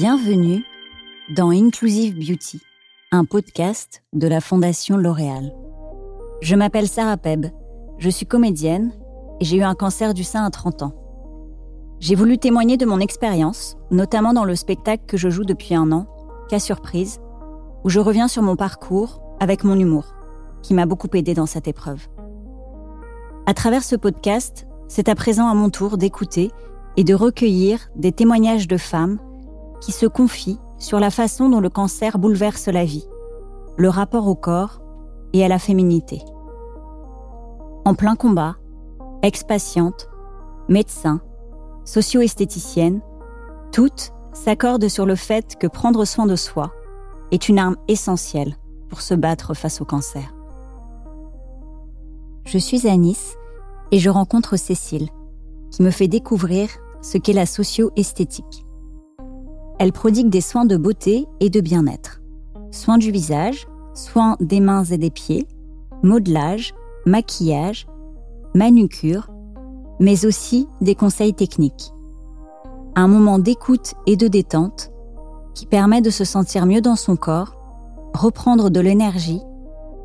Bienvenue dans Inclusive Beauty, un podcast de la Fondation L'Oréal. Je m'appelle Sarah Peb, je suis comédienne et j'ai eu un cancer du sein à 30 ans. J'ai voulu témoigner de mon expérience, notamment dans le spectacle que je joue depuis un an, Cas Surprise, où je reviens sur mon parcours avec mon humour, qui m'a beaucoup aidé dans cette épreuve. À travers ce podcast, c'est à présent à mon tour d'écouter et de recueillir des témoignages de femmes qui se confient sur la façon dont le cancer bouleverse la vie, le rapport au corps et à la féminité. En plein combat, ex-patientes, médecins, socio-esthéticiennes, toutes s'accordent sur le fait que prendre soin de soi est une arme essentielle pour se battre face au cancer. Je suis à Nice et je rencontre Cécile, qui me fait découvrir ce qu'est la socio-esthétique. Elle prodigue des soins de beauté et de bien-être. Soins du visage, soins des mains et des pieds, modelage, maquillage, manucure, mais aussi des conseils techniques. Un moment d'écoute et de détente qui permet de se sentir mieux dans son corps, reprendre de l'énergie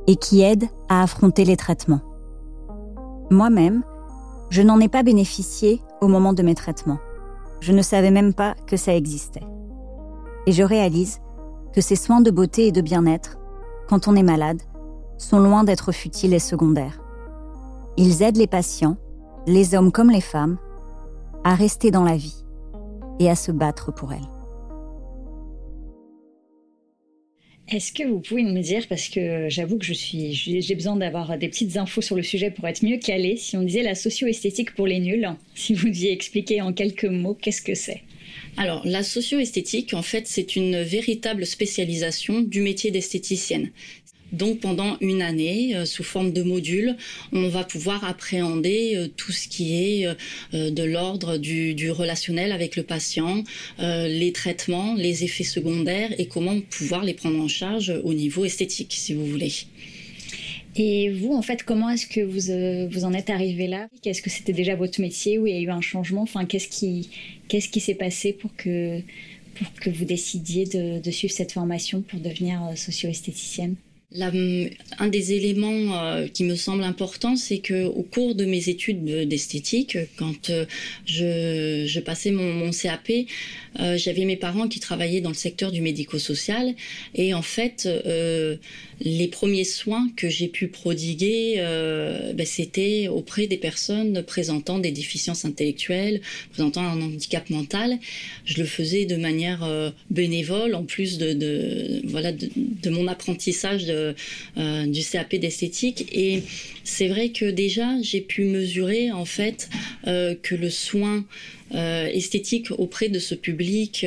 et qui aide à affronter les traitements. Moi-même, je n'en ai pas bénéficié au moment de mes traitements. Je ne savais même pas que ça existait et je réalise que ces soins de beauté et de bien-être, quand on est malade, sont loin d'être futiles et secondaires. Ils aident les patients, les hommes comme les femmes, à rester dans la vie et à se battre pour elle. Est-ce que vous pouvez nous dire, parce que j'avoue que je suis, j'ai besoin d'avoir des petites infos sur le sujet pour être mieux calé, si on disait la socio-esthétique pour les nuls, si vous deviez expliquer en quelques mots qu'est-ce que c'est? Alors, la socio-esthétique, en fait, c'est une véritable spécialisation du métier d'esthéticienne. Donc pendant une année, euh, sous forme de module, on va pouvoir appréhender euh, tout ce qui est euh, de l'ordre du, relationnel avec le patient, les traitements, les effets secondaires et comment pouvoir les prendre en charge au niveau esthétique, si vous voulez. Et vous, en fait, comment est-ce que vous, vous en êtes arrivé là? Est-ce que c'était déjà votre métier ou il y a eu un changement? Enfin, qu'est-ce qui, qu'est-ce qui s'est passé pour que, pour que vous décidiez de, de suivre cette formation pour devenir socio-esthéticienne? Un des éléments euh, qui me semble important, c'est que au cours de mes études d'esthétique, quand euh, je, passais mon, CAP, euh, j'avais mes parents qui travaillaient dans le secteur du médico-social et en fait, les premiers soins que j'ai pu prodiguer, ben, c'était auprès des personnes présentant des déficiences intellectuelles, présentant un handicap mental. Je le faisais de manière bénévole, en plus de, voilà de, mon apprentissage du CAP d'esthétique. Et c'est vrai que déjà, j'ai pu mesurer en fait euh, que le soin euh, esthétique auprès de ce public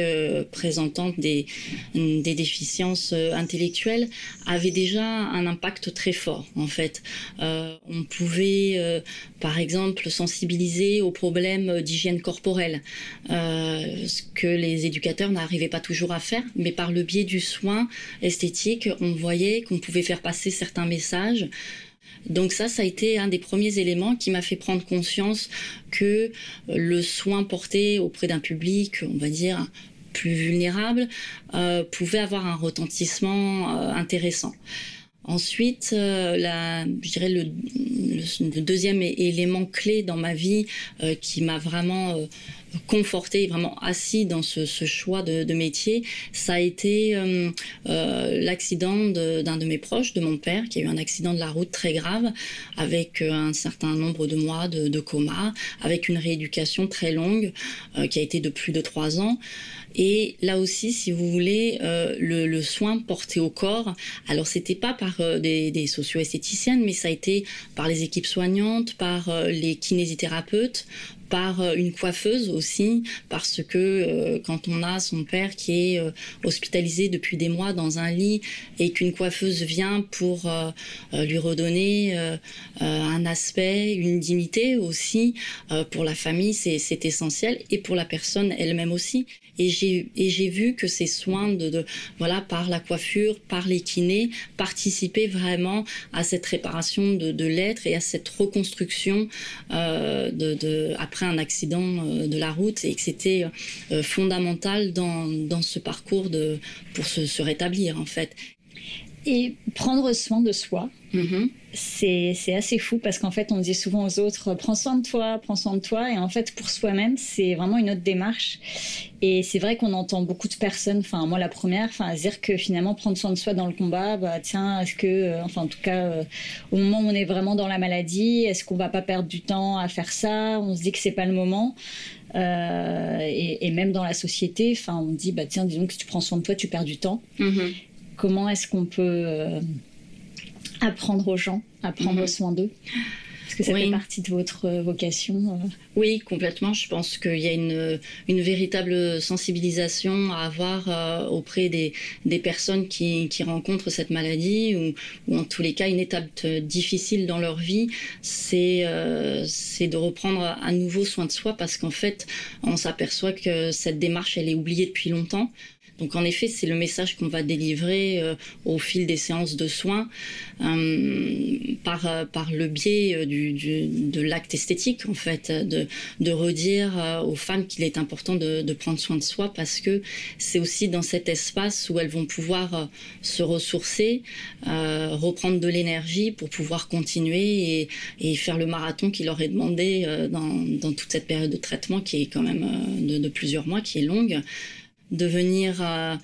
présentant des, des déficiences intellectuelles avait déjà un impact très fort en fait. on pouvait par exemple sensibiliser aux problèmes d'hygiène corporelle, ce que les éducateurs n'arrivaient pas toujours à faire, mais par le biais du soin esthétique, on voyait qu'on pouvait faire passer certains messages. Donc ça, ça a été un des premiers éléments qui m'a fait prendre conscience que le soin porté auprès d'un public, on va dire, plus vulnérable, euh, pouvait avoir un retentissement euh, intéressant. Ensuite, euh, la, je dirais le, le, deuxième élément clé dans ma vie euh, qui m'a vraiment euh, conforté, vraiment assis dans ce, choix de, métier, ça a été euh, l'accident d'un de, mes proches, de mon père, qui a eu un accident de la route très grave, avec un certain nombre de mois de, coma, avec une rééducation très longue, qui a été de plus de trois ans. Et là aussi, si vous voulez, euh, le, soin porté au corps, alors c'était pas par euh, des, des socio-esthéticiennes, mais ça a été par les équipes soignantes, par euh, les kinésithérapeutes, par euh, une coiffeuse aussi, parce que euh, quand on a son père qui est euh, hospitalisé depuis des mois dans un lit et qu'une coiffeuse vient pour lui redonner un aspect, une dignité aussi, pour la famille, c'est essentiel, et pour la personne elle-même aussi. Et j'ai vu que ces soins de, de, voilà par la coiffure, par les kinés, participaient vraiment à cette réparation de, de l'être et à cette reconstruction de, de après un accident de la route et que c'était fondamental dans, dans, ce parcours de, pour se rétablir en fait. Et prendre soin de soi, mm-hmm. c'est assez fou parce qu'en fait, on dit souvent aux autres prends soin de toi, prends soin de toi. Et en fait, pour soi-même, c'est vraiment une autre démarche. Et c'est vrai qu'on entend beaucoup de personnes, enfin, moi la première, enfin, dire que finalement, prendre soin de soi dans le combat, bah tiens, est-ce que, euh, enfin, en tout cas, euh, au moment où on est vraiment dans la maladie, est-ce qu'on va pas perdre du temps à faire ça? On se dit que c'est pas le moment. Euh, et, même dans la société, enfin, on dit bah tiens, disons que si tu prends soin de toi, tu perds du temps. Mm-hmm comment est-ce qu'on peut euh, apprendre aux gens à prendre mhm. soin d'eux? Est-ce que ça fait partie de votre euh, vocation euh? Oui, complètement. Je pense qu'il y a une, une, véritable sensibilisation à avoir auprès des, des personnes qui, qui, rencontrent cette maladie ou, ou, en tous les cas une étape difficile dans leur vie, c'est c'est de reprendre à nouveau soin de soi parce qu'en fait, on s'aperçoit que cette démarche, elle est oubliée depuis longtemps. Donc en effet, c'est le message qu'on va délivrer euh, au fil des séances de soins euh, par, euh, par le biais du, de l'acte esthétique, en fait, de, de redire aux femmes qu'il est important de, prendre soin de soi parce que c'est aussi dans cet espace où elles vont pouvoir se ressourcer, reprendre de l'énergie pour pouvoir continuer et, et, faire le marathon qui leur est demandé dans, dans toute cette période de traitement qui est quand même de, de plusieurs mois, qui est longue de venir euh,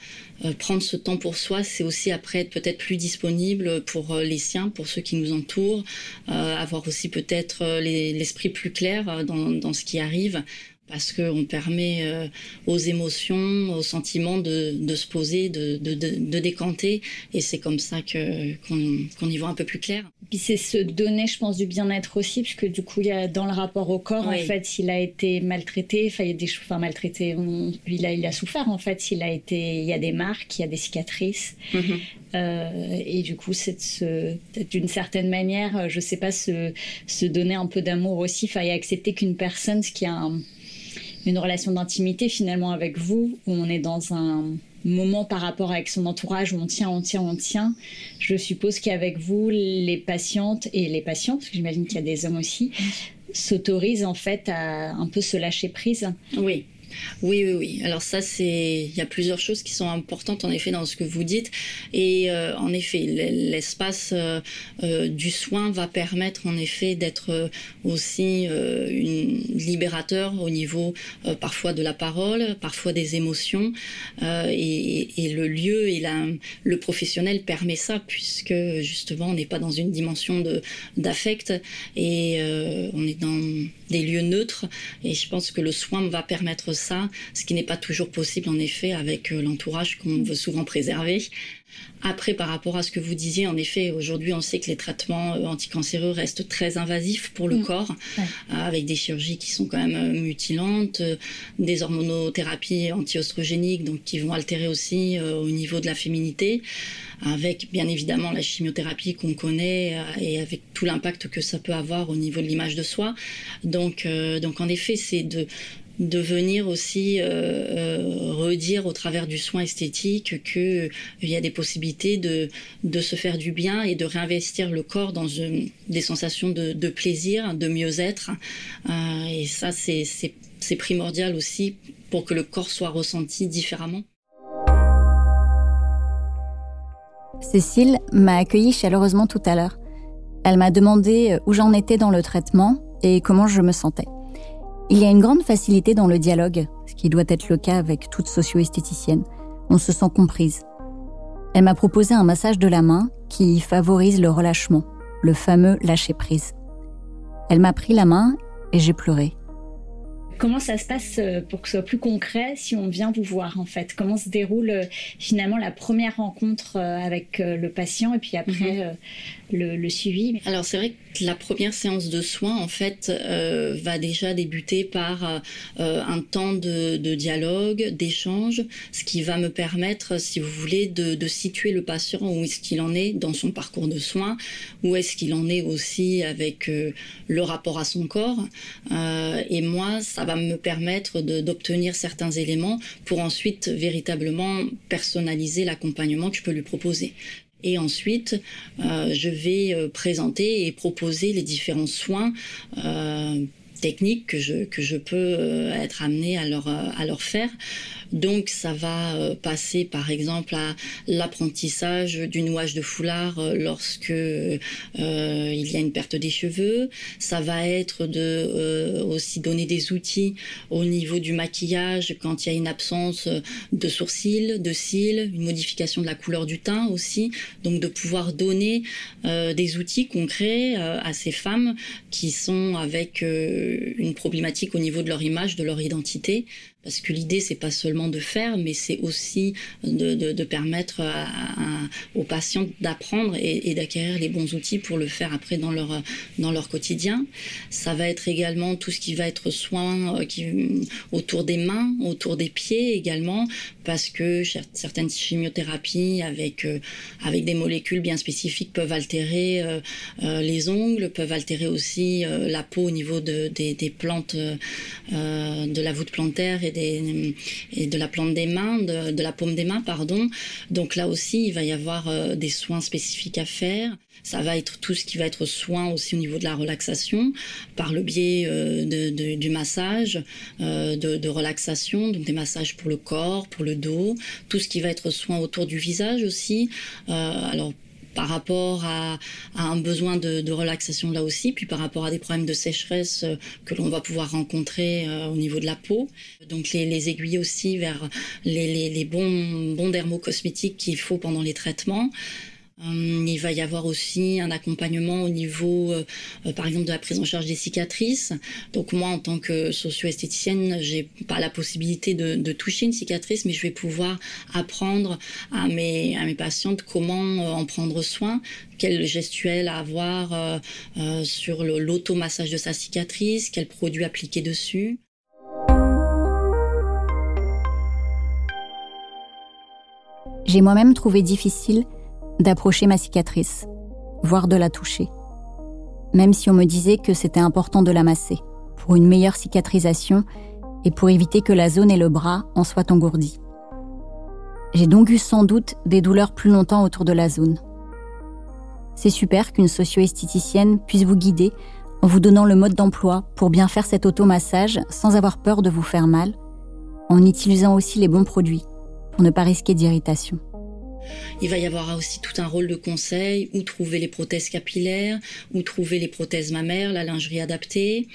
euh, prendre ce temps pour soi, c'est aussi après être peut-être plus disponible pour euh, les siens, pour ceux qui nous entourent, avoir aussi peut-être l'esprit plus clair dans, dans, ce qui arrive parce qu'on permet euh, aux émotions, aux sentiments de, de se poser, de, de, de, décanter, et c'est comme ça que qu'on y voit un peu plus clair. Puis c'est se donner, je pense, du bien-être aussi, puisque du coup, il y a dans le rapport au corps, en fait, s'il a été maltraité, enfin, il y a des choses, enfin, maltraité, il a, il a souffert, en fait, s'il a été, il y a des marques, il y a des cicatrices, mm-hmm. euh, et du coup, c'est d'une certaine manière, je sais pas, se, se donner un peu d'amour aussi, enfin, et accepter qu'une personne, ce qui a un une relation d'intimité finalement avec vous, où on est dans un moment par rapport avec son entourage où on tient, on tient, on tient. Je suppose qu'avec vous, les patientes et les patients, parce que j'imagine qu'il y a des hommes aussi, s'autorisent en fait à un peu se lâcher prise. Oui, oui, oui, oui. Alors ça, c'est, il y a plusieurs choses qui sont importantes en effet dans ce que vous dites. Et euh, en effet, l'espace euh, euh, du soin va permettre en effet d'être aussi une libérateur au niveau parfois de la parole, parfois des émotions. Et, le lieu et la, le professionnel permet ça puisque justement on n'est pas dans une dimension de d'affect et on est dans des lieux neutres. Et je pense que le soin va permettre ça, ce qui n'est pas toujours possible en effet avec euh, l'entourage qu'on veut souvent préserver. Après, par rapport à ce que vous disiez, en effet, aujourd'hui, on sait que les traitements euh, anticancéreux restent très invasifs pour le mm. corps, euh, avec des chirurgies qui sont quand même mutilantes, des hormonothérapies anti-oestrogéniques, donc qui vont altérer aussi au niveau de la féminité, avec bien évidemment la chimiothérapie qu'on connaît et avec tout l'impact que ça peut avoir au niveau de l'image de soi. Donc, donc en effet, c'est de de venir aussi euh, euh, redire au travers du soin esthétique qu'il y a des possibilités de, de se faire du bien et de réinvestir le corps dans une, des sensations de, de plaisir, de mieux-être. Euh, et ça, c'est primordial aussi pour que le corps soit ressenti différemment. Cécile m'a accueilli chaleureusement tout à l'heure. Elle m'a demandé où j'en étais dans le traitement et comment je me sentais. Il y a une grande facilité dans le dialogue, ce qui doit être le cas avec toute socio-esthéticienne. On se sent comprise. Elle m'a proposé un massage de la main qui favorise le relâchement, le fameux lâcher-prise. Elle m'a pris la main et j'ai pleuré. Comment ça se passe euh, pour que ce soit plus concret si on vient vous voir en fait? Comment se déroule euh, finalement la première rencontre euh, avec le patient et puis après mhm le, suivi. Alors c'est vrai que la première séance de soins en fait euh, va déjà débuter par euh, un temps de, dialogue, d'échange, ce qui va me permettre, si vous voulez, de, situer le patient où est-ce qu'il en est dans son parcours de soins, où est-ce qu'il en est aussi avec euh, le rapport à son corps. et moi, ça va me permettre d'obtenir certains éléments pour ensuite véritablement personnaliser l'accompagnement que je peux lui proposer. Et ensuite, euh, je vais euh, présenter et proposer les différents soins euh, techniques que je, peux être amenée à leur, à leur faire. Donc ça va euh, passer par exemple à l'apprentissage du nouage de foulard euh, lorsque euh, il y a une perte des cheveux. Ça va être de aussi donner des outils au niveau du maquillage quand il y a une absence de sourcils, de cils, une modification de la couleur du teint aussi. Donc de pouvoir donner des outils concrets à ces femmes qui sont avec une problématique au niveau de leur image, de leur identité. Parce que l'idée, c'est pas seulement de faire, mais c'est aussi de, permettre aux patients d'apprendre et, d'acquérir les bons outils pour le faire après dans leur, dans leur quotidien. Ça va être également tout ce qui va être soin euh, autour des mains, autour des pieds également, parce que certaines chimiothérapies avec, euh, avec des molécules bien spécifiques peuvent altérer euh, les ongles, peuvent altérer aussi la peau au niveau de, des, des plantes, de la voûte plantaire et et de la plante des mains, de, la paume des mains, pardon. Donc là aussi, il va y avoir euh, des soins spécifiques à faire. Ça va être tout ce qui va être soin aussi au niveau de la relaxation, par le biais euh, de, du massage, euh, de, relaxation, donc des massages pour le corps, pour le tout ce qui va être soin autour du visage aussi. alors par rapport à, un besoin de, relaxation là aussi, puis par rapport à des problèmes de sécheresse euh, que l'on va pouvoir rencontrer euh, au niveau de la peau. Donc les, les aiguilles aussi vers les, les bons, bons dermocosmétiques qu'il faut pendant les traitements. Euh, il va y avoir aussi un accompagnement au niveau, euh, euh, par exemple, de la prise en charge des cicatrices. Donc moi, en tant que socio-esthéticienne, j'ai pas la possibilité de, toucher une cicatrice, mais je vais pouvoir apprendre à mes, à mes patientes comment en prendre soin, quel gestuel avoir euh, sur l'automassage de sa cicatrice, quel produit appliquer dessus. J'ai moi-même trouvé difficile d'approcher ma cicatrice, voire de la toucher. Même si on me disait que c'était important de la masser, pour une meilleure cicatrisation et pour éviter que la zone et le bras en soient engourdis. J'ai donc eu sans doute des douleurs plus longtemps autour de la zone. C'est super qu'une socio-esthéticienne puisse vous guider en vous donnant le mode d'emploi pour bien faire cet automassage sans avoir peur de vous faire mal, en utilisant aussi les bons produits pour ne pas risquer d'irritation. Il va y avoir aussi tout un rôle de conseil, où trouver les prothèses capillaires, où trouver les prothèses mammaires, la lingerie adaptée.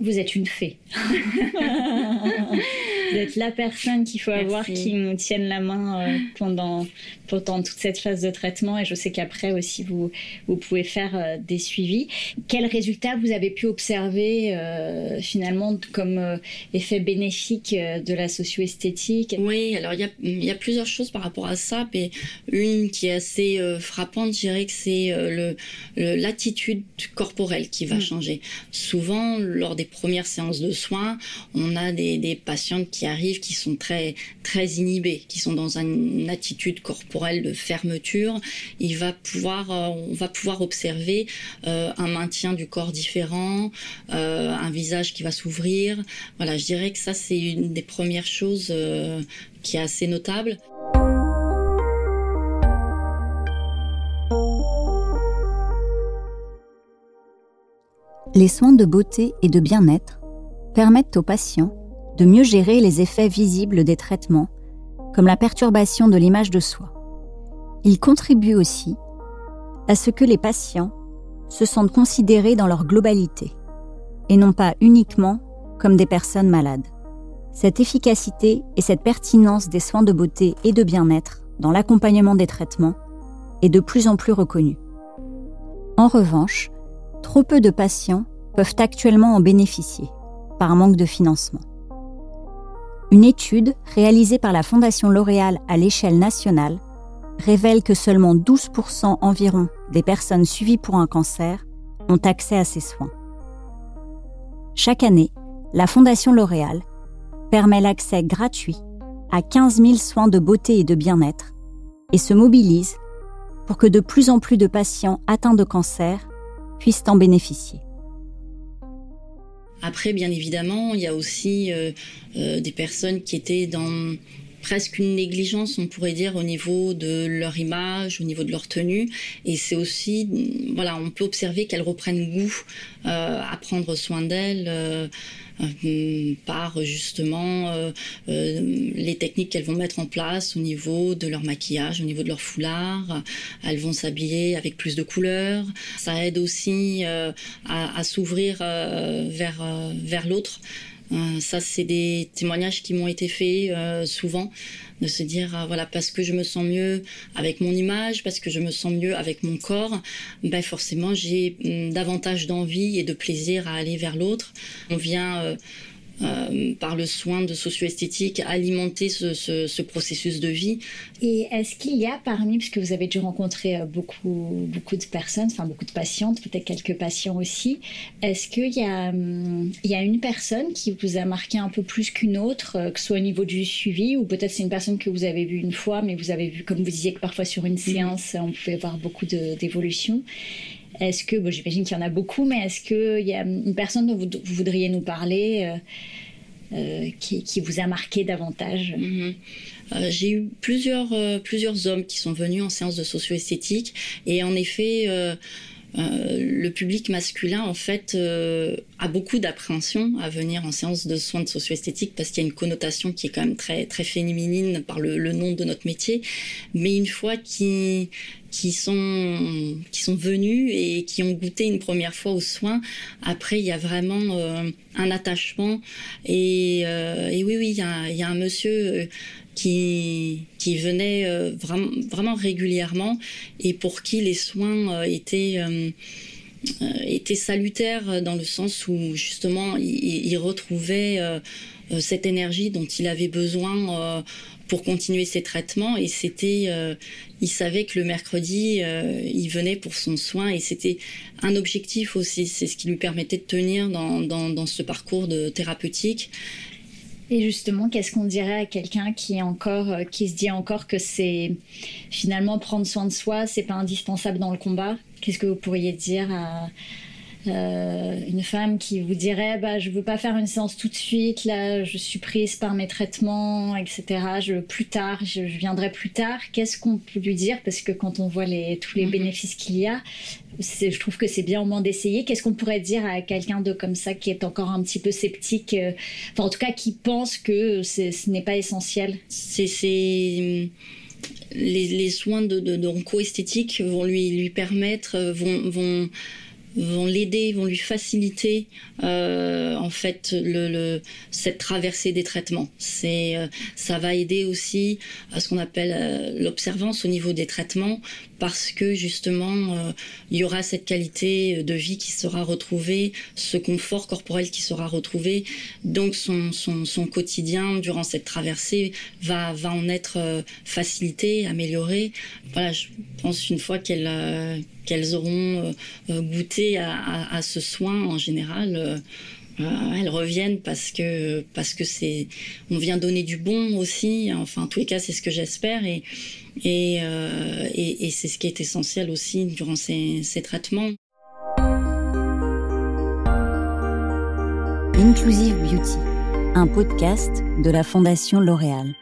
Vous êtes une fée. Vous êtes la personne qu'il faut avoir qui nous tienne la main euh, pendant, pendant toute cette phase de traitement. Et je sais qu'après aussi, vous, vous pouvez faire euh, des suivis. Quels résultats vous avez pu observer euh, finalement comme effet bénéfique de la socio-esthétique? Oui, alors il y a, y a, plusieurs choses par rapport à ça. Mais une qui est assez frappante, je dirais que c'est le, l'attitude corporelle qui va mm. changer. Souvent, lors des premières séances de soins, on a des, des patientes qui arrivent qui sont très très inhibés, qui sont dans une attitude corporelle de fermeture, il va pouvoir euh, on va pouvoir observer euh, un maintien du corps différent, euh, un visage qui va s'ouvrir. Voilà, je dirais que ça c'est une des premières choses qui est assez notable. Les soins de beauté et de bien-être permettent aux patients de mieux gérer les effets visibles des traitements, comme la perturbation de l'image de soi. Il contribue aussi à ce que les patients se sentent considérés dans leur globalité, et non pas uniquement comme des personnes malades. Cette efficacité et cette pertinence des soins de beauté et de bien-être dans l'accompagnement des traitements est de plus en plus reconnue. En revanche, trop peu de patients peuvent actuellement en bénéficier, par manque de financement. Une étude réalisée par la Fondation L'Oréal à l'échelle nationale révèle que seulement 12% environ des personnes suivies pour un cancer ont accès à ces soins. Chaque année, la Fondation L'Oréal permet l'accès gratuit à 15 000 soins de beauté et de bien-être et se mobilise pour que de plus en plus de patients atteints de cancer puissent en bénéficier. Après, bien évidemment, il y a aussi euh, euh, des personnes qui étaient dans presque une négligence, on pourrait dire, au niveau de leur image, au niveau de leur tenue. Et c'est aussi, voilà, on peut observer qu'elles reprennent goût euh, à prendre soin d'elles. Euh, euh, par justement les techniques qu'elles vont mettre en place au niveau de leur maquillage, au niveau de leur foulard. Elles vont s'habiller avec plus de couleurs. Ça aide aussi à, à s'ouvrir vers, vers l'autre. Euh, ça, c'est des témoignages qui m'ont été faits euh, souvent, de se dire, euh, voilà, parce que je me sens mieux avec mon image, parce que je me sens mieux avec mon corps, ben forcément, j'ai hum, davantage d'envie et de plaisir à aller vers l'autre. On vient euh, par le soin de socio-esthétique, alimenter ce, processus de vie. Et est-ce qu'il y a parmi, puisque vous avez dû rencontrer euh, beaucoup, beaucoup de personnes, enfin beaucoup de patientes, peut-être quelques patients aussi, est-ce qu'il y, a, hum, il y a une personne qui vous a marqué un peu plus qu'une autre, euh, que ce soit au niveau du suivi, ou peut-être c'est une personne que vous avez vue une fois, mais vous avez vu, comme vous disiez, que parfois sur une mm-hmm. séance, on pouvait avoir beaucoup d'évolution. Est-ce que, bon, j'imagine qu'il y en a beaucoup, mais est-ce qu'il y a une personne dont vous, voudriez nous parler euh, euh, qui, vous a marqué davantage? Mhm. euh, J'ai eu plusieurs, plusieurs hommes qui sont venus en séance de socio-esthétique et en effet, le public masculin, en fait, a beaucoup d'appréhension à venir en séance de soins de socio-esthétique parce qu'il y a une connotation qui est quand même très, très féminine par le, le nom de notre métier. Mais une fois qu'ils qui sont, qui sont venus et qui ont goûté une première fois aux soins. Après, il y a vraiment euh, un attachement. Et, euh, et, oui, oui, il y a, un monsieur euh, qui, qui venait vraiment, vraiment régulièrement et pour qui les soins étaient étaient salutaires dans le sens où justement il retrouvait cette énergie dont il avait besoin pour continuer ses traitements et c'était euh, il savait que le mercredi euh, il venait pour son soin et c'était un objectif aussi. C'est ce qui lui permettait de tenir dans, dans, dans ce parcours de thérapeutique. Et justement, qu'est-ce qu'on dirait à quelqu'un qui encore, euh, qui se dit encore que c'est finalement prendre soin de soi, c'est pas indispensable dans le combat? Qu'est-ce que vous pourriez dire à, euh, une femme qui vous dirait bah je veux pas faire une séance tout de suite là je suis prise par mes traitements etc je plus tard je, viendrai plus tard. Qu'est-ce qu'on peut lui dire? Parce que quand on voit les tous les mhm. bénéfices qu'il y a je trouve que c'est bien au moins d'essayer. Qu'est-ce qu'on pourrait dire à quelqu'un de comme ça qui est encore un petit peu sceptique euh, enfin en tout cas qui pense que ce n'est pas essentiel? C'est les, les, soins de, de, de esthétique vont lui, lui permettre, euh, vont, vont vont l'aider, vont lui faciliter euh, en fait le, le, cette traversée des traitements. C'est euh, ça va aider aussi à ce qu'on appelle euh, l'observance au niveau des traitements parce que justement euh, il y aura cette qualité de vie qui sera retrouvée, ce confort corporel qui sera retrouvé, donc son, son, quotidien durant cette traversée va va en être facilité, amélioré. Voilà, je pense une fois qu'elle qu'elles auront goûté à, ce soin en général, euh, euh, elles reviennent parce que parce que c'est on vient donner du bon aussi. Enfin, en tous les cas, c'est ce que j'espère et et, euh, et, c'est ce qui est essentiel aussi durant ces, ces traitements. Inclusive Beauty, un podcast de la Fondation L'Oréal.